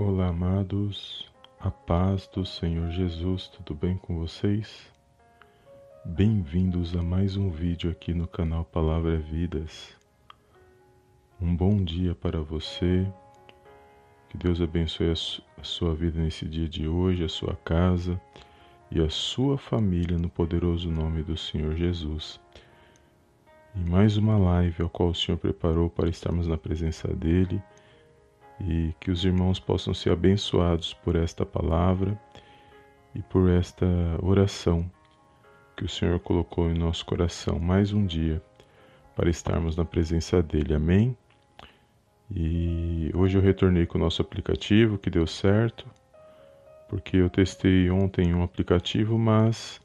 Olá, amados, a paz do Senhor Jesus, tudo bem com vocês? Bem-vindos a mais um vídeo aqui no canal Palavra Vidas. Um bom dia para você, que Deus abençoe a sua vida nesse dia de hoje, a sua casa e a sua família no poderoso nome do Senhor Jesus. E mais uma live ao qual o Senhor preparou para estarmos na presença dEle e que os irmãos possam ser abençoados por esta palavra e por esta oração que o Senhor colocou em nosso coração mais um dia para estarmos na presença dele. Amém? E hoje eu retornei com o nosso aplicativo que deu certo, porque eu testei ontem um aplicativo, mas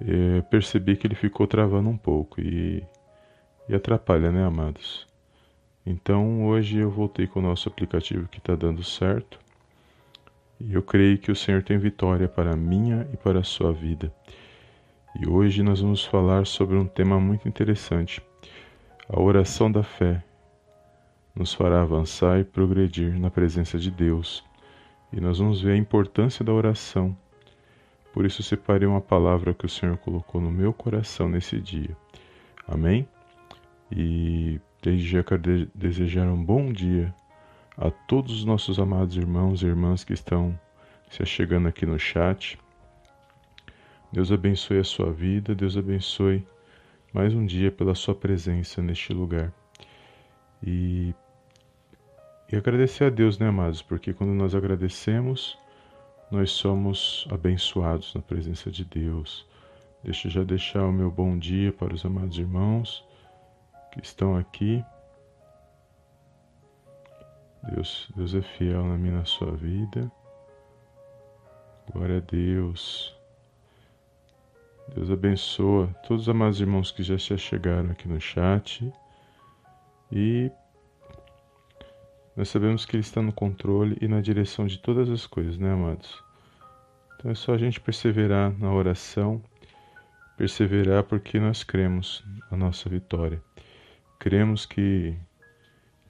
é, percebi que ele ficou travando um pouco e, e atrapalha, né, amados? Então hoje eu voltei com o nosso aplicativo que está dando certo. E eu creio que o Senhor tem vitória para a minha e para a sua vida. E hoje nós vamos falar sobre um tema muito interessante. A oração da fé nos fará avançar e progredir na presença de Deus. E nós vamos ver a importância da oração. Por isso separei uma palavra que o Senhor colocou no meu coração nesse dia. Amém? E Desde já quero desejar um bom dia a todos os nossos amados irmãos e irmãs que estão se achegando aqui no chat. Deus abençoe a sua vida, Deus abençoe mais um dia pela sua presença neste lugar. E, e agradecer a Deus, né, amados? Porque quando nós agradecemos, nós somos abençoados na presença de Deus. Deixa eu já deixar o meu bom dia para os amados irmãos que estão aqui. Deus, Deus é fiel na minha na sua vida. Glória a Deus. Deus abençoa todos os amados irmãos que já se chegaram aqui no chat. E nós sabemos que Ele está no controle e na direção de todas as coisas, né, amados? Então é só a gente perseverar na oração, perseverar porque nós cremos a nossa vitória. Cremos que,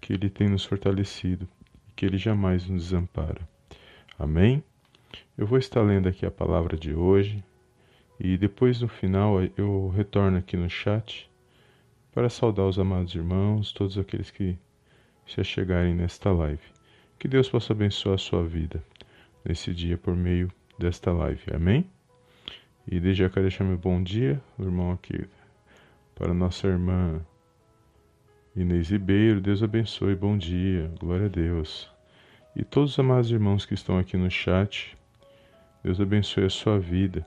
que Ele tem nos fortalecido e que Ele jamais nos desampara. Amém? Eu vou estar lendo aqui a palavra de hoje e depois no final eu retorno aqui no chat para saudar os amados irmãos, todos aqueles que se achegarem nesta live. Que Deus possa abençoar a sua vida nesse dia por meio desta live. Amém? E desde já quero deixar meu bom dia, irmão aqui, para nossa irmã Inês Ribeiro, Deus abençoe, bom dia, glória a Deus. E todos os amados irmãos que estão aqui no chat, Deus abençoe a sua vida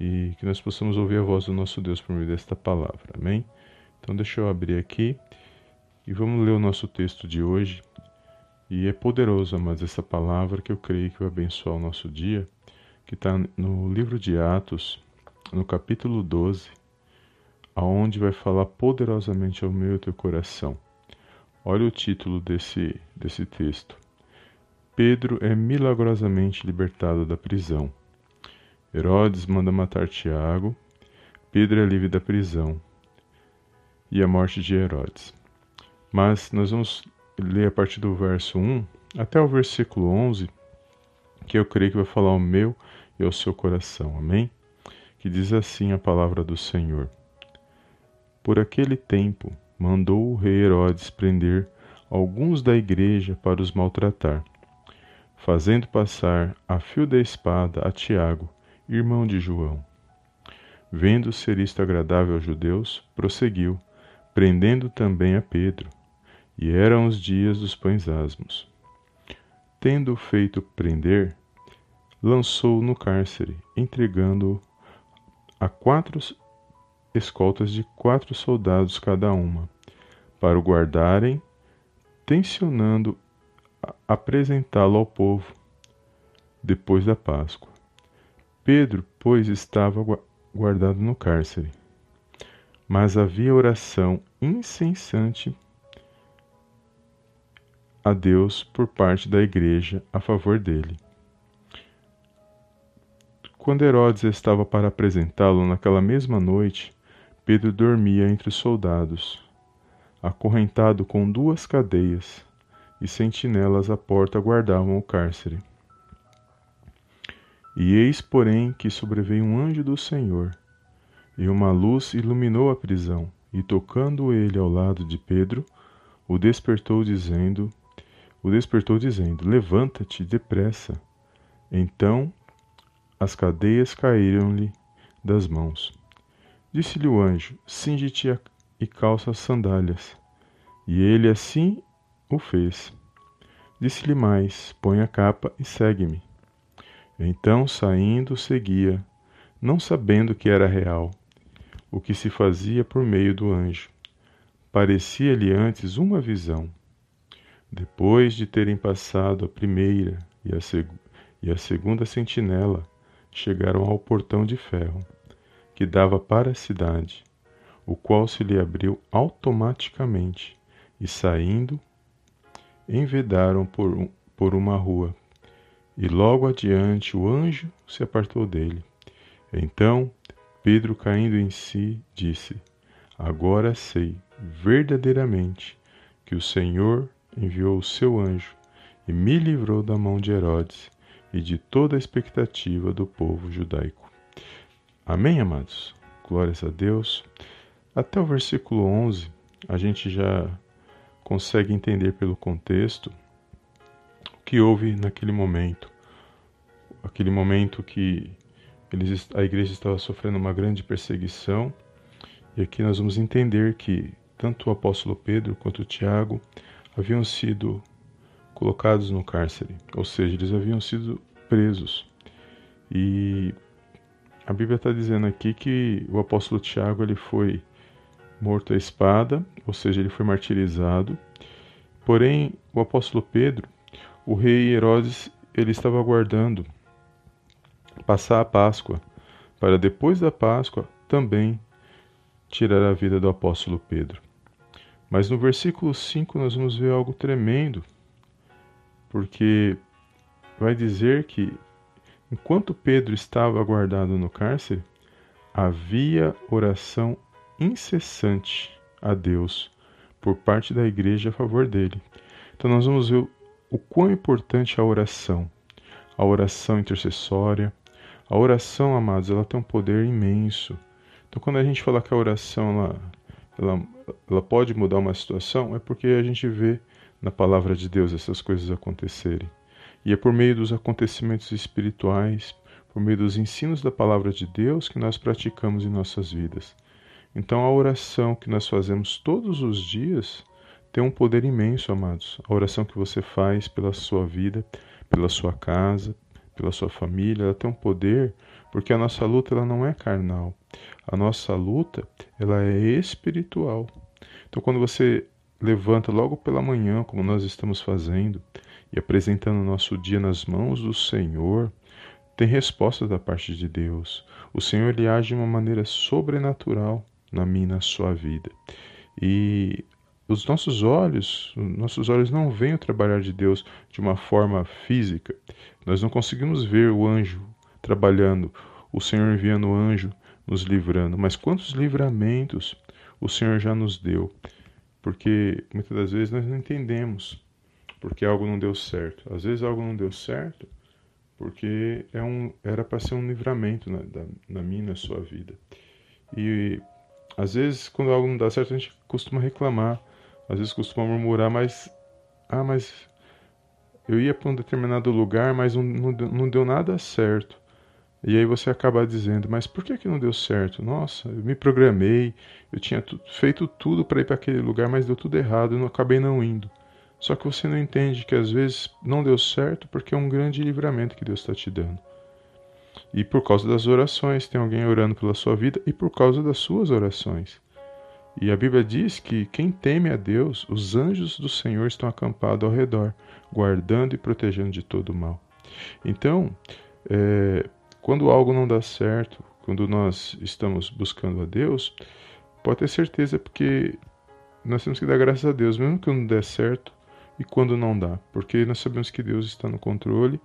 e que nós possamos ouvir a voz do nosso Deus por meio desta palavra, amém? Então, deixa eu abrir aqui e vamos ler o nosso texto de hoje. E é poderoso, amados, essa palavra que eu creio que vai abençoar o nosso dia, que está no livro de Atos, no capítulo 12, aonde vai falar poderosamente ao meu e teu coração. Olha o título desse, desse texto. Pedro é milagrosamente libertado da prisão. Herodes manda matar Tiago. Pedro é livre da prisão. E a morte de Herodes. Mas nós vamos ler a partir do verso 1 até o versículo 11, que eu creio que vai falar ao meu e ao seu coração. Amém? Que diz assim a palavra do Senhor. Por aquele tempo, mandou o rei Herodes prender alguns da igreja para os maltratar, fazendo passar a fio da espada a Tiago, irmão de João. Vendo ser isto agradável aos judeus, prosseguiu, prendendo também a Pedro. E eram os dias dos pães asmos. Tendo feito prender, lançou-o no cárcere, entregando-o a quatro escoltas de quatro soldados cada uma, para o guardarem, tensionando apresentá-lo ao povo depois da Páscoa. Pedro, pois, estava guardado no cárcere. Mas havia oração incessante a Deus por parte da igreja a favor dele. Quando Herodes estava para apresentá-lo naquela mesma noite, Pedro dormia entre os soldados, acorrentado com duas cadeias, e sentinelas à porta guardavam o cárcere. E eis, porém, que sobreveio um anjo do Senhor, e uma luz iluminou a prisão, e tocando ele ao lado de Pedro, o despertou dizendo: O despertou dizendo: Levanta-te depressa. Então as cadeias caíram-lhe das mãos. Disse-lhe o anjo: Cinge-te e calça as sandálias. E ele assim o fez. Disse-lhe mais: Põe a capa e segue-me. Então, saindo, seguia, não sabendo que era real, o que se fazia por meio do anjo. Parecia-lhe antes uma visão. Depois de terem passado a primeira e a, seg e a segunda sentinela, chegaram ao portão de ferro, que dava para a cidade, o qual se lhe abriu automaticamente, e saindo, envedaram por, um, por uma rua e logo adiante o anjo se apartou dele. Então Pedro, caindo em si, disse: Agora sei verdadeiramente que o Senhor enviou o seu anjo e me livrou da mão de Herodes e de toda a expectativa do povo judaico. Amém, amados? Glórias a Deus. Até o versículo 11, a gente já consegue entender pelo contexto que houve naquele momento. Aquele momento que eles, a igreja estava sofrendo uma grande perseguição. E aqui nós vamos entender que tanto o apóstolo Pedro quanto o Tiago haviam sido colocados no cárcere, ou seja, eles haviam sido presos. E a Bíblia está dizendo aqui que o apóstolo Tiago ele foi morto à espada, ou seja, ele foi martirizado. Porém, o apóstolo Pedro o rei Herodes ele estava aguardando passar a Páscoa, para depois da Páscoa também tirar a vida do apóstolo Pedro. Mas no versículo 5 nós vamos ver algo tremendo, porque vai dizer que enquanto Pedro estava guardado no cárcere, havia oração incessante a Deus por parte da igreja a favor dele. Então nós vamos ver o quão importante é a oração, a oração intercessória. A oração, amados, ela tem um poder imenso. Então, quando a gente fala que a oração ela, ela, ela pode mudar uma situação, é porque a gente vê na palavra de Deus essas coisas acontecerem. E é por meio dos acontecimentos espirituais, por meio dos ensinos da palavra de Deus que nós praticamos em nossas vidas. Então, a oração que nós fazemos todos os dias, tem um poder imenso, amados. A oração que você faz pela sua vida, pela sua casa, pela sua família, ela tem um poder porque a nossa luta ela não é carnal. A nossa luta ela é espiritual. Então quando você levanta logo pela manhã, como nós estamos fazendo, e apresentando o nosso dia nas mãos do Senhor, tem resposta da parte de Deus. O Senhor ele age de uma maneira sobrenatural na minha e na sua vida. E os nossos olhos, nossos olhos não veem o trabalhar de Deus de uma forma física. Nós não conseguimos ver o anjo trabalhando, o Senhor enviando o anjo nos livrando. Mas quantos livramentos o Senhor já nos deu? Porque muitas das vezes nós não entendemos porque algo não deu certo. Às vezes algo não deu certo porque é um, era para ser um livramento na, da, na minha e na sua vida. E às vezes, quando algo não dá certo, a gente costuma reclamar às vezes costuma murmurar, mas. Ah, mas. Eu ia para um determinado lugar, mas não, não, não deu nada certo. E aí você acaba dizendo, mas por que, que não deu certo? Nossa, eu me programei, eu tinha feito tudo para ir para aquele lugar, mas deu tudo errado, eu não, acabei não indo. Só que você não entende que às vezes não deu certo porque é um grande livramento que Deus está te dando. E por causa das orações, tem alguém orando pela sua vida e por causa das suas orações. E a Bíblia diz que quem teme a Deus, os anjos do Senhor estão acampados ao redor, guardando e protegendo de todo mal. Então, é, quando algo não dá certo, quando nós estamos buscando a Deus, pode ter certeza porque nós temos que dar graças a Deus, mesmo que não dê certo e quando não dá, porque nós sabemos que Deus está no controle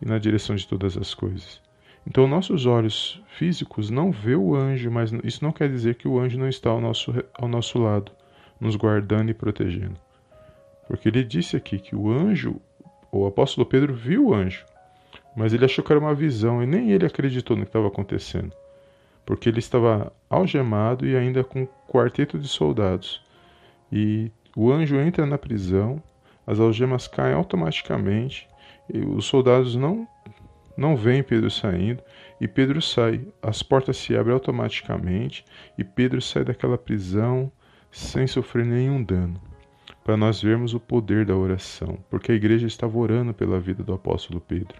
e na direção de todas as coisas. Então, nossos olhos físicos não vê o anjo, mas isso não quer dizer que o anjo não está ao nosso, ao nosso lado, nos guardando e protegendo. Porque ele disse aqui que o anjo, o apóstolo Pedro viu o anjo, mas ele achou que era uma visão e nem ele acreditou no que estava acontecendo. Porque ele estava algemado e ainda com um quarteto de soldados. E o anjo entra na prisão, as algemas caem automaticamente, os soldados não não veem Pedro saindo e Pedro sai. As portas se abrem automaticamente e Pedro sai daquela prisão sem sofrer nenhum dano. Para nós vermos o poder da oração, porque a igreja estava orando pela vida do apóstolo Pedro.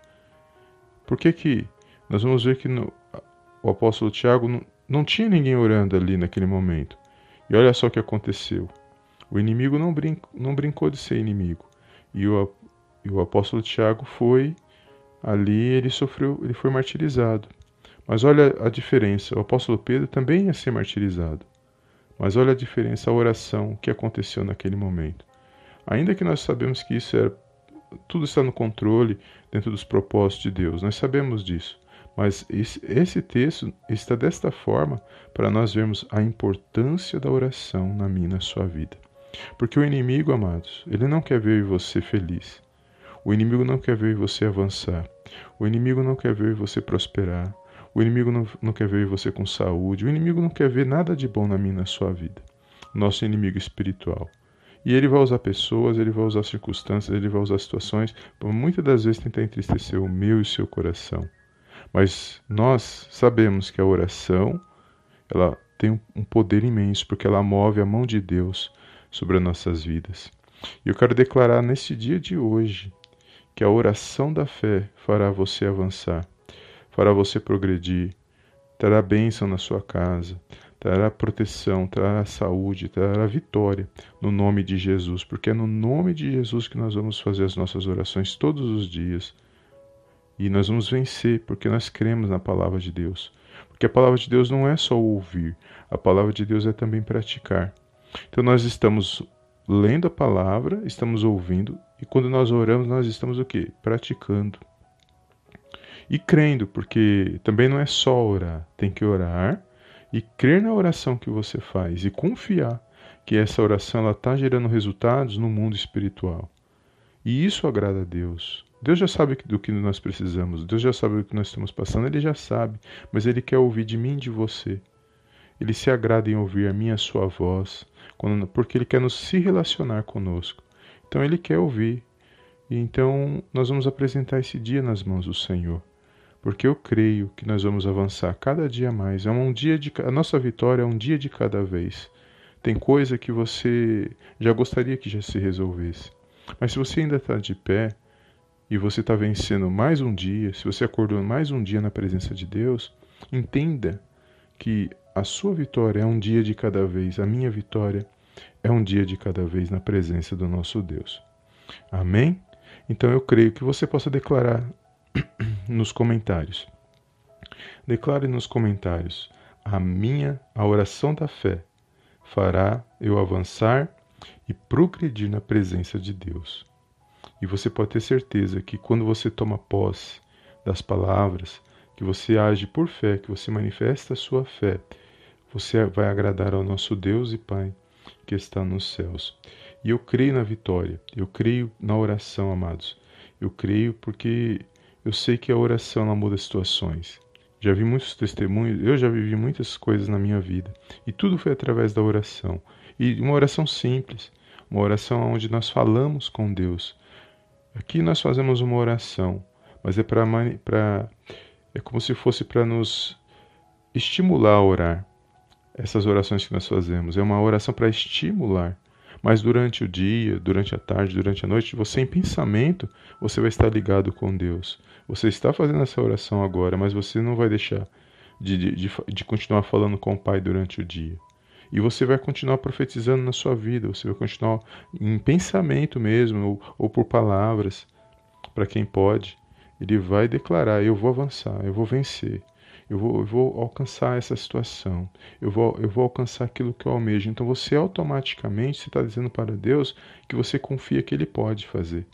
Por que que nós vamos ver que no, o apóstolo Tiago não, não tinha ninguém orando ali naquele momento? E olha só o que aconteceu. O inimigo não, não brincou de ser inimigo. E o, e o apóstolo Tiago foi ali, ele sofreu, ele foi martirizado. Mas olha a diferença. O apóstolo Pedro também ia ser martirizado. Mas olha a diferença, a oração que aconteceu naquele momento. Ainda que nós sabemos que isso é tudo está no controle dentro dos propósitos de Deus, nós sabemos disso. Mas esse texto está desta forma para nós vermos a importância da oração na minha na sua vida. Porque o inimigo, amados, ele não quer ver você feliz. O inimigo não quer ver você avançar. O inimigo não quer ver você prosperar. O inimigo não, não quer ver você com saúde. O inimigo não quer ver nada de bom na minha na sua vida. Nosso inimigo espiritual. E ele vai usar pessoas, ele vai usar circunstâncias, ele vai usar situações para muitas das vezes tentar entristecer o meu e o seu coração. Mas nós sabemos que a oração, ela tem um poder imenso, porque ela move a mão de Deus sobre as nossas vidas. E eu quero declarar nesse dia de hoje que a oração da fé fará você avançar fará você progredir, trará bênção na sua casa, trará proteção, trará saúde, trará vitória no nome de Jesus, porque é no nome de Jesus que nós vamos fazer as nossas orações todos os dias. E nós vamos vencer, porque nós cremos na palavra de Deus. Porque a palavra de Deus não é só ouvir, a palavra de Deus é também praticar. Então nós estamos lendo a palavra, estamos ouvindo, e quando nós oramos, nós estamos o quê? Praticando. E crendo, porque também não é só orar, tem que orar e crer na oração que você faz e confiar que essa oração está gerando resultados no mundo espiritual. E isso agrada a Deus. Deus já sabe do que nós precisamos, Deus já sabe o que nós estamos passando, Ele já sabe, mas Ele quer ouvir de mim e de você. Ele se agrada em ouvir a minha a sua voz, porque Ele quer nos se relacionar conosco. Então Ele quer ouvir. Então nós vamos apresentar esse dia nas mãos do Senhor porque eu creio que nós vamos avançar cada dia mais. É um dia de a nossa vitória é um dia de cada vez. Tem coisa que você já gostaria que já se resolvesse. Mas se você ainda está de pé e você está vencendo mais um dia, se você acordou mais um dia na presença de Deus, entenda que a sua vitória é um dia de cada vez, a minha vitória é um dia de cada vez na presença do nosso Deus. Amém? Então eu creio que você possa declarar nos comentários. Declare nos comentários: a minha, a oração da fé, fará eu avançar e progredir na presença de Deus. E você pode ter certeza que quando você toma posse das palavras, que você age por fé, que você manifesta a sua fé, você vai agradar ao nosso Deus e Pai que está nos céus. E eu creio na vitória, eu creio na oração, amados. Eu creio porque eu sei que a oração ela muda situações. Já vi muitos testemunhos, eu já vivi muitas coisas na minha vida e tudo foi através da oração. E uma oração simples, uma oração onde nós falamos com Deus. Aqui nós fazemos uma oração, mas é para é como se fosse para nos estimular a orar. Essas orações que nós fazemos é uma oração para estimular. Mas durante o dia, durante a tarde, durante a noite, você em pensamento, você vai estar ligado com Deus. Você está fazendo essa oração agora, mas você não vai deixar de, de, de, continuar falando com o Pai durante o dia. E você vai continuar profetizando na sua vida, você vai continuar em pensamento mesmo, ou, ou por palavras, para quem pode. Ele vai declarar: Eu vou avançar, eu vou vencer, eu vou, eu vou alcançar essa situação, eu vou, eu vou alcançar aquilo que eu almejo. Então você automaticamente está dizendo para Deus que você confia que Ele pode fazer.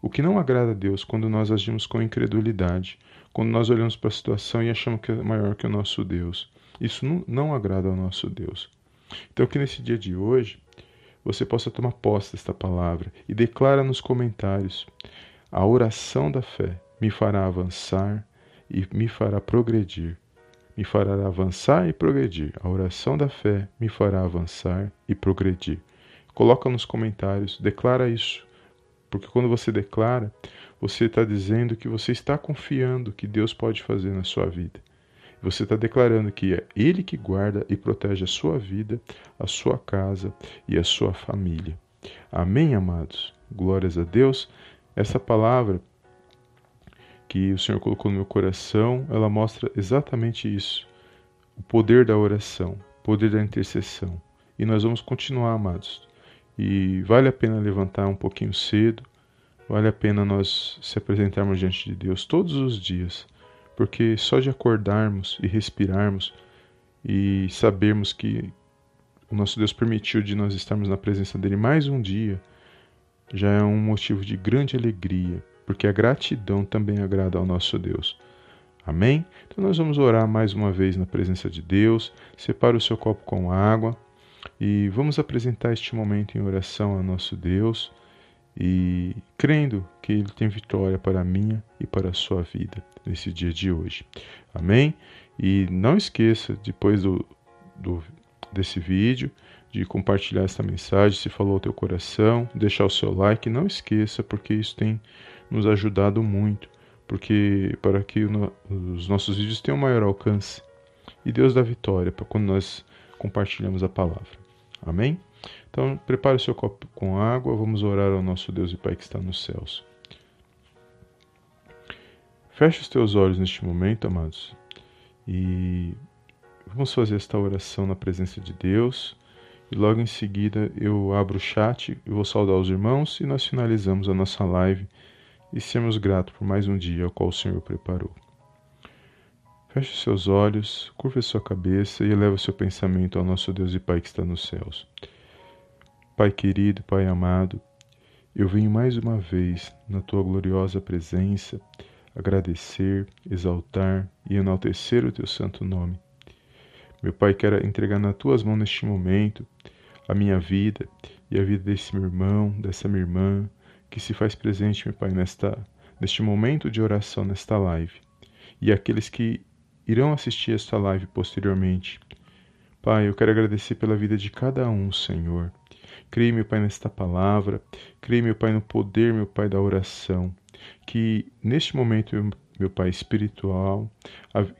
O que não agrada a Deus quando nós agimos com incredulidade, quando nós olhamos para a situação e achamos que é maior que o nosso Deus. Isso não, não agrada ao nosso Deus. Então, que nesse dia de hoje você possa tomar posse desta palavra e declara nos comentários: a oração da fé me fará avançar e me fará progredir. Me fará avançar e progredir. A oração da fé me fará avançar e progredir. Coloca nos comentários, declara isso. Porque quando você declara, você está dizendo que você está confiando que Deus pode fazer na sua vida. Você está declarando que é Ele que guarda e protege a sua vida, a sua casa e a sua família. Amém, amados? Glórias a Deus. Essa palavra que o Senhor colocou no meu coração, ela mostra exatamente isso. O poder da oração, o poder da intercessão. E nós vamos continuar, amados. E vale a pena levantar um pouquinho cedo, vale a pena nós se apresentarmos diante de Deus todos os dias porque só de acordarmos e respirarmos e sabermos que o nosso Deus permitiu de nós estarmos na presença dele mais um dia, já é um motivo de grande alegria, porque a gratidão também agrada ao nosso Deus. Amém? Então nós vamos orar mais uma vez na presença de Deus. Separe o seu copo com água e vamos apresentar este momento em oração ao nosso Deus e crendo que Ele tem vitória para a minha e para a sua vida nesse dia de hoje. Amém? E não esqueça, depois do, do, desse vídeo, de compartilhar essa mensagem, se falou ao teu coração, deixar o seu like, não esqueça, porque isso tem nos ajudado muito, porque para que os nossos vídeos tenham maior alcance. E Deus dá vitória para quando nós compartilhamos a palavra. Amém? Então, prepare o seu copo com água, vamos orar ao nosso Deus e Pai que está nos céus. Feche os teus olhos neste momento, amados, e vamos fazer esta oração na presença de Deus. E logo em seguida eu abro o chat e vou saudar os irmãos e nós finalizamos a nossa live e sermos gratos por mais um dia ao qual o Senhor preparou. Feche seus olhos, curva sua cabeça e eleva seu pensamento ao nosso Deus e Pai que está nos céus. Pai querido, Pai amado, eu venho mais uma vez na tua gloriosa presença agradecer, exaltar e enaltecer o teu santo nome. Meu Pai, quero entregar nas tuas mãos neste momento a minha vida e a vida desse meu irmão, dessa minha irmã, que se faz presente, meu Pai, nesta, neste momento de oração, nesta live, e aqueles que irão assistir esta live posteriormente. Pai, eu quero agradecer pela vida de cada um, Senhor. Creio, meu Pai, nesta palavra. Creio, meu Pai, no poder, meu Pai, da oração. Que neste momento, meu Pai espiritual,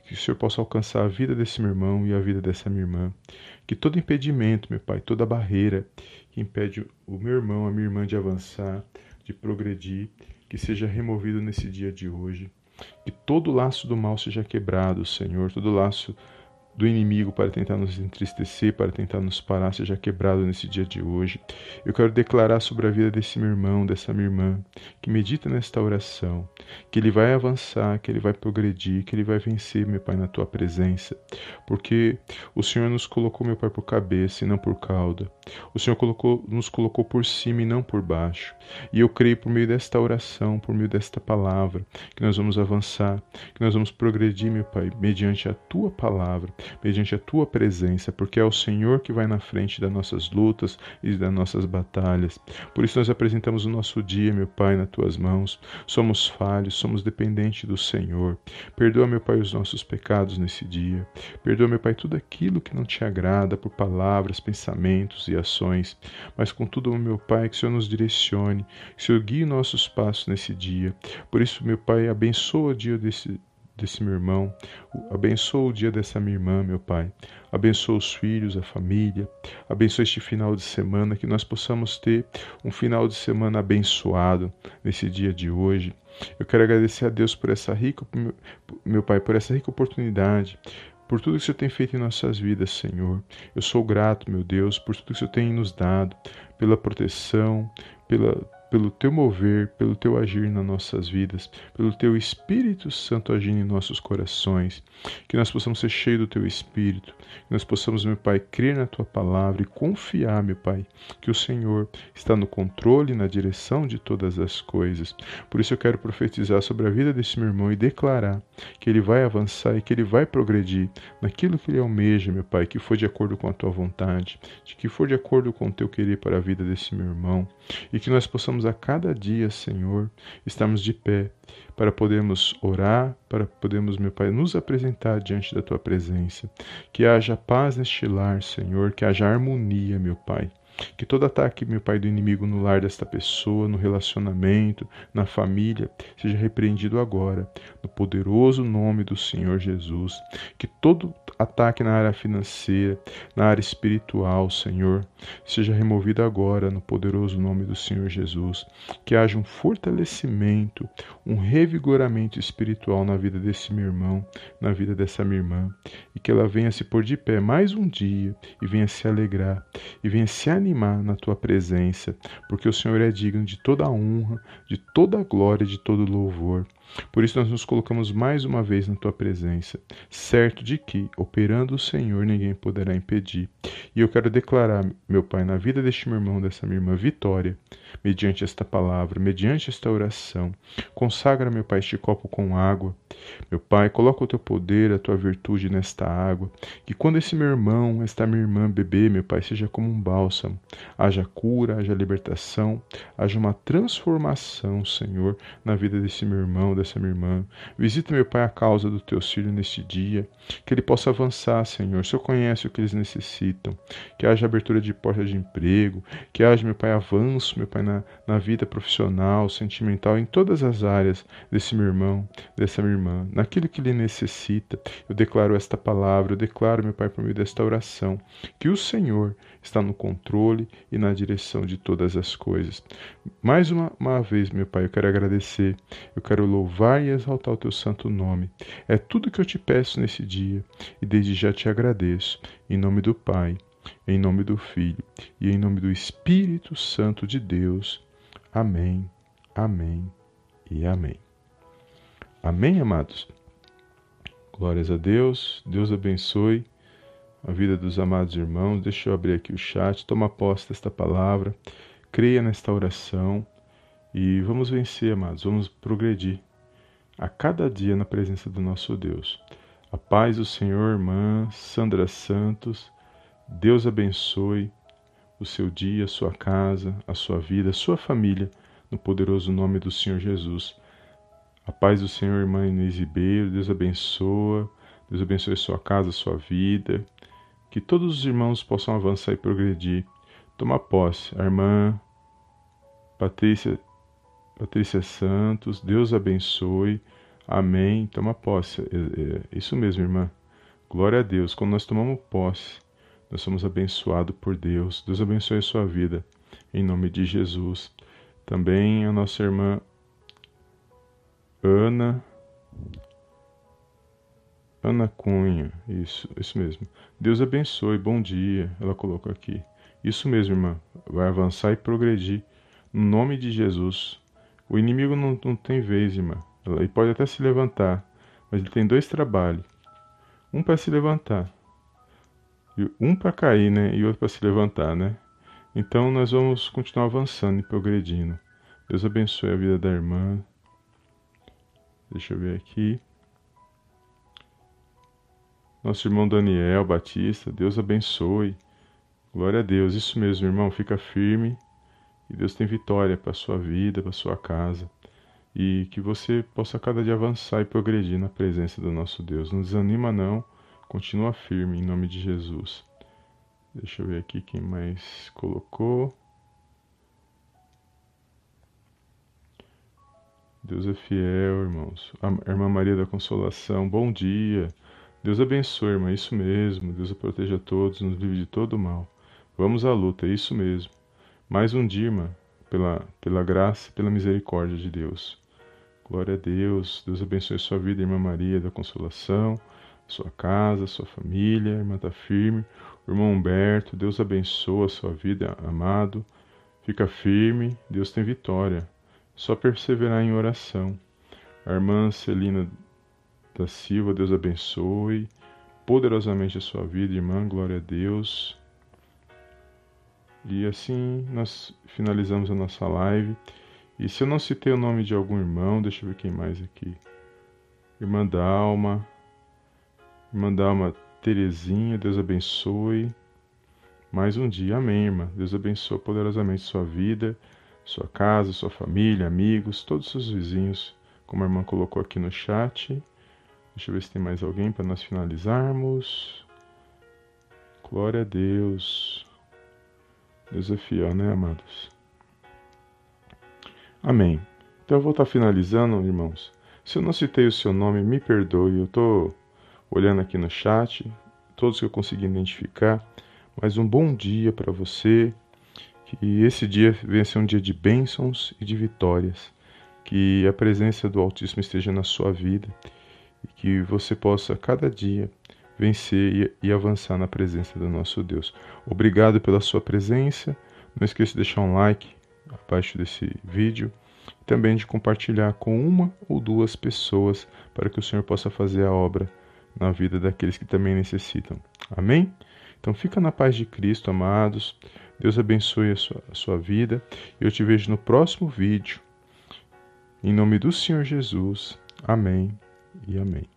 que o Senhor possa alcançar a vida desse meu irmão e a vida dessa minha irmã. Que todo impedimento, meu Pai, toda barreira que impede o meu irmão, a minha irmã de avançar, de progredir, que seja removido nesse dia de hoje. Que todo laço do mal seja quebrado, Senhor, todo laço do inimigo para tentar nos entristecer, para tentar nos parar, seja quebrado nesse dia de hoje. Eu quero declarar sobre a vida desse meu irmão, dessa minha irmã, que medita nesta oração, que ele vai avançar, que ele vai progredir, que ele vai vencer, meu Pai, na tua presença, porque o Senhor nos colocou, meu Pai, por cabeça e não por cauda. O Senhor colocou, nos colocou por cima e não por baixo. E eu creio por meio desta oração, por meio desta palavra, que nós vamos avançar, que nós vamos progredir, meu Pai, mediante a tua palavra mediante a tua presença, porque é o Senhor que vai na frente das nossas lutas e das nossas batalhas. Por isso nós apresentamos o nosso dia, meu Pai, nas tuas mãos. Somos falhos, somos dependentes do Senhor. Perdoa, meu Pai, os nossos pecados nesse dia. Perdoa, meu Pai, tudo aquilo que não te agrada por palavras, pensamentos e ações. Mas contudo, meu Pai, que o Senhor nos direcione, que o Senhor guie nossos passos nesse dia. Por isso, meu Pai, abençoa o dia desse desse meu irmão. Abençoa o dia dessa minha irmã, meu Pai. Abençoa os filhos, a família. Abençoa este final de semana, que nós possamos ter um final de semana abençoado nesse dia de hoje. Eu quero agradecer a Deus por essa rica, meu Pai, por essa rica oportunidade, por tudo que o Senhor tem feito em nossas vidas, Senhor. Eu sou grato, meu Deus, por tudo que o Senhor tem nos dado, pela proteção, pela pelo teu mover, pelo teu agir nas nossas vidas, pelo teu Espírito Santo agindo em nossos corações. Que nós possamos ser cheios do teu Espírito, que nós possamos, meu Pai, crer na tua palavra e confiar, meu Pai, que o Senhor está no controle, na direção de todas as coisas. Por isso eu quero profetizar sobre a vida desse meu irmão e declarar que ele vai avançar e que ele vai progredir naquilo que ele almeja, meu Pai, que for de acordo com a tua vontade, de que for de acordo com o teu querer para a vida desse meu irmão, e que nós possamos a cada dia, Senhor, estarmos de pé para podermos orar, para podermos, meu Pai, nos apresentar diante da tua presença. Que haja paz neste lar, Senhor, que haja harmonia, meu Pai. Que todo ataque, meu Pai, do inimigo no lar desta pessoa, no relacionamento, na família, seja repreendido agora, no poderoso nome do Senhor Jesus. Que todo ataque na área financeira, na área espiritual, Senhor, seja removido agora, no poderoso nome do Senhor Jesus. Que haja um fortalecimento, um revigoramento espiritual na vida desse meu irmão, na vida dessa minha irmã, e que ela venha se pôr de pé mais um dia e venha se alegrar e venha se animar na tua presença, porque o Senhor é digno de toda a honra, de toda a glória, de todo louvor. Por isso nós nos colocamos mais uma vez na tua presença, certo de que, operando o Senhor, ninguém poderá impedir. E eu quero declarar, meu Pai, na vida deste meu irmão, dessa minha irmã, vitória, mediante esta palavra, mediante esta oração. Consagra, meu Pai, este copo com água. Meu Pai, coloca o teu poder, a tua virtude nesta água. Que quando esse meu irmão, esta minha irmã beber, meu Pai, seja como um bálsamo. Haja cura, haja libertação, haja uma transformação, Senhor, na vida desse meu irmão, dessa minha irmã. Visita, meu Pai, a causa do teu filho neste dia. Que ele possa avançar, Senhor. O Senhor conhece o que eles necessitam. Que haja abertura de porta de emprego. Que haja, meu Pai, avanço, meu Pai, na, na vida profissional, sentimental, em todas as áreas desse meu irmão, dessa minha irmã, naquilo que ele necessita. Eu declaro esta palavra, eu declaro, meu Pai, por meio desta oração, que o Senhor está no controle e na direção de todas as coisas. Mais uma, uma vez, meu Pai, eu quero agradecer, eu quero louvar e exaltar o teu santo nome. É tudo que eu te peço nesse dia e desde já te agradeço. Em nome do Pai em nome do Filho e em nome do Espírito Santo de Deus. Amém, amém e amém. Amém, amados? Glórias a Deus, Deus abençoe a vida dos amados irmãos. Deixa eu abrir aqui o chat, toma posse desta palavra, creia nesta oração e vamos vencer, amados, vamos progredir a cada dia na presença do nosso Deus. A paz do Senhor, irmã Sandra Santos. Deus abençoe o seu dia, a sua casa, a sua vida, a sua família, no poderoso nome do Senhor Jesus. A paz do Senhor, irmã Inês Ribeiro, Deus abençoa, Deus abençoe sua casa, sua vida, que todos os irmãos possam avançar e progredir. Toma posse, a irmã Patrícia, Patrícia Santos, Deus abençoe, amém. Toma posse, é, é, isso mesmo, irmã. Glória a Deus, quando nós tomamos posse, nós somos abençoados por Deus. Deus abençoe a sua vida, em nome de Jesus. Também a nossa irmã Ana. Ana Cunha, isso, isso mesmo. Deus abençoe, bom dia, ela colocou aqui. Isso mesmo, irmã, vai avançar e progredir, no nome de Jesus. O inimigo não, não tem vez, irmã. Ele pode até se levantar, mas ele tem dois trabalhos. Um para se levantar um para cair, né, e outro para se levantar, né? Então nós vamos continuar avançando e progredindo. Deus abençoe a vida da irmã. Deixa eu ver aqui. Nosso irmão Daniel Batista, Deus abençoe. Glória a Deus. Isso mesmo, irmão, fica firme. E Deus tem vitória para sua vida, para sua casa. E que você possa cada dia avançar e progredir na presença do nosso Deus. Não desanima não Continua firme em nome de Jesus. Deixa eu ver aqui quem mais colocou. Deus é fiel, irmãos. A irmã Maria da Consolação, bom dia. Deus abençoe, irmã, isso mesmo. Deus a proteja a todos, nos livre de todo mal. Vamos à luta, é isso mesmo. Mais um dia, irmã, pela, pela graça e pela misericórdia de Deus. Glória a Deus. Deus abençoe a sua vida, irmã Maria da Consolação sua casa, sua família, irmã está firme. Irmão Humberto, Deus abençoe a sua vida, amado. Fica firme, Deus tem vitória. Só perseverar em oração. A irmã Celina da Silva, Deus abençoe poderosamente a sua vida, irmã. Glória a Deus. E assim nós finalizamos a nossa live. E se eu não citei o nome de algum irmão, deixa eu ver quem mais aqui. Irmã Dalma. Irmã Dalma Terezinha, Deus abençoe. Mais um dia, amém, irmã. Deus abençoe poderosamente sua vida, sua casa, sua família, amigos, todos os seus vizinhos, como a irmã colocou aqui no chat. Deixa eu ver se tem mais alguém para nós finalizarmos. Glória a Deus. Deus é fiel, né, amados? Amém. Então eu vou estar finalizando, irmãos. Se eu não citei o seu nome, me perdoe. Eu estou olhando aqui no chat, todos que eu consegui identificar. Mas um bom dia para você. Que esse dia venha ser um dia de bênçãos e de vitórias. Que a presença do Altíssimo esteja na sua vida e que você possa cada dia vencer e, avançar na presença do nosso Deus. Obrigado pela sua presença. Não esqueça de deixar um like abaixo desse vídeo. Também de compartilhar com uma ou duas pessoas para que o Senhor possa fazer a obra na vida daqueles que também necessitam. Amém? Então fica na paz de Cristo, amados. Deus abençoe a sua, a sua vida. Eu te vejo no próximo vídeo. Em nome do Senhor Jesus. Amém e amém.